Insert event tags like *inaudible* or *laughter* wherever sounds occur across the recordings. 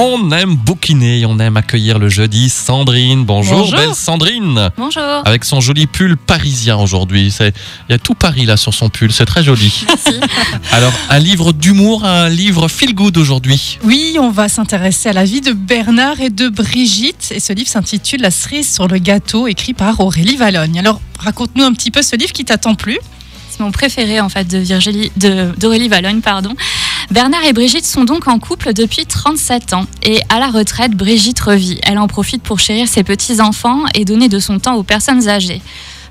On aime bouquiner, on aime accueillir le jeudi Sandrine. Bonjour, Bonjour. belle Sandrine. Bonjour. Avec son joli pull parisien aujourd'hui. Il y a tout Paris là sur son pull, c'est très joli. Merci. *laughs* Alors, un livre d'humour, un livre feel good aujourd'hui. Oui, on va s'intéresser à la vie de Bernard et de Brigitte. Et ce livre s'intitule La cerise sur le gâteau, écrit par Aurélie Valogne. Alors, raconte-nous un petit peu ce livre qui t'attend plus. C'est mon préféré en fait de Virgilie, de d'Aurélie Valogne, pardon. Bernard et Brigitte sont donc en couple depuis 37 ans et à la retraite, Brigitte revit. Elle en profite pour chérir ses petits enfants et donner de son temps aux personnes âgées.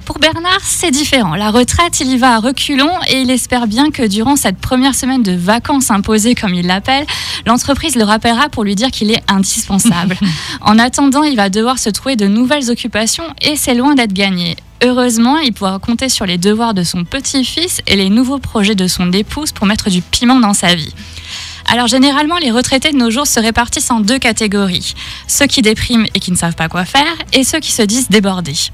Pour Bernard, c'est différent. La retraite, il y va à reculons et il espère bien que durant cette première semaine de vacances imposées, comme il l'appelle, l'entreprise le rappellera pour lui dire qu'il est indispensable. *laughs* en attendant, il va devoir se trouver de nouvelles occupations et c'est loin d'être gagné. Heureusement, il pourra compter sur les devoirs de son petit-fils et les nouveaux projets de son épouse pour mettre du piment dans sa vie. Alors généralement, les retraités de nos jours se répartissent en deux catégories. Ceux qui dépriment et qui ne savent pas quoi faire, et ceux qui se disent débordés.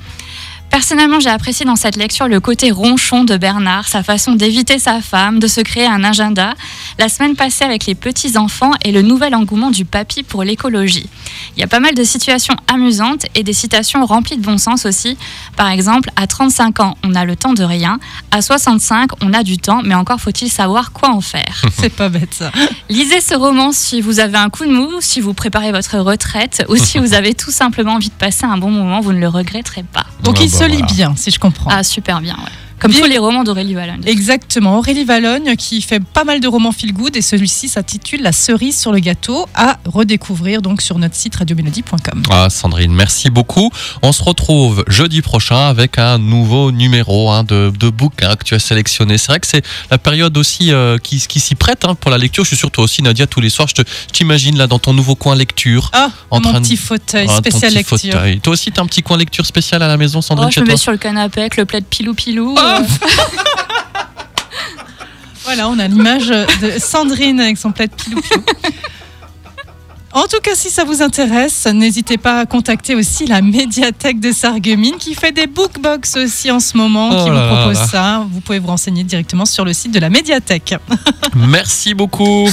Personnellement, j'ai apprécié dans cette lecture le côté ronchon de Bernard, sa façon d'éviter sa femme, de se créer un agenda, la semaine passée avec les petits-enfants et le nouvel engouement du papy pour l'écologie. Il y a pas mal de situations amusantes et des citations remplies de bon sens aussi. Par exemple, à 35 ans, on a le temps de rien, à 65, on a du temps, mais encore faut-il savoir quoi en faire. *laughs* C'est pas bête ça. Lisez ce roman si vous avez un coup de mou, si vous préparez votre retraite ou si vous avez tout simplement envie de passer un bon moment, vous ne le regretterez pas. Donc, Ah il bah se lit voilà. bien, si je comprends. Ah, super bien, ouais. Comme Bien. tous les romans d'Aurélie Valogne. Exactement, Aurélie Valogne qui fait pas mal de romans feel good et celui-ci s'intitule La cerise sur le gâteau à redécouvrir donc sur notre site radiomélodie.com. Ah, Sandrine, merci beaucoup. On se retrouve jeudi prochain avec un nouveau numéro hein, de, de bouquins que tu as sélectionné. C'est vrai que c'est la période aussi euh, qui, qui s'y prête hein, pour la lecture. Je suis sûr, toi aussi, Nadia, tous les soirs, je t'imagine là dans ton nouveau coin lecture. Ah, En mon train de- petit fauteuil Ah, spécial lecture. fauteuil. Toi aussi, tu as un petit coin lecture spécial à la maison, Sandrine, Oh, je chez me toi? mets sur le canapé avec le plaid pilou-pilou. Oh euh, *laughs* Voilà, on a l'image de Sandrine avec son plaid pilou. En tout cas, si ça vous intéresse, n'hésitez pas à contacter aussi la médiathèque de Sarreguemines qui fait des bookbox aussi en ce moment, Oh qui vous propose là. ça. Vous pouvez vous renseigner directement sur le site de la médiathèque. Merci beaucoup.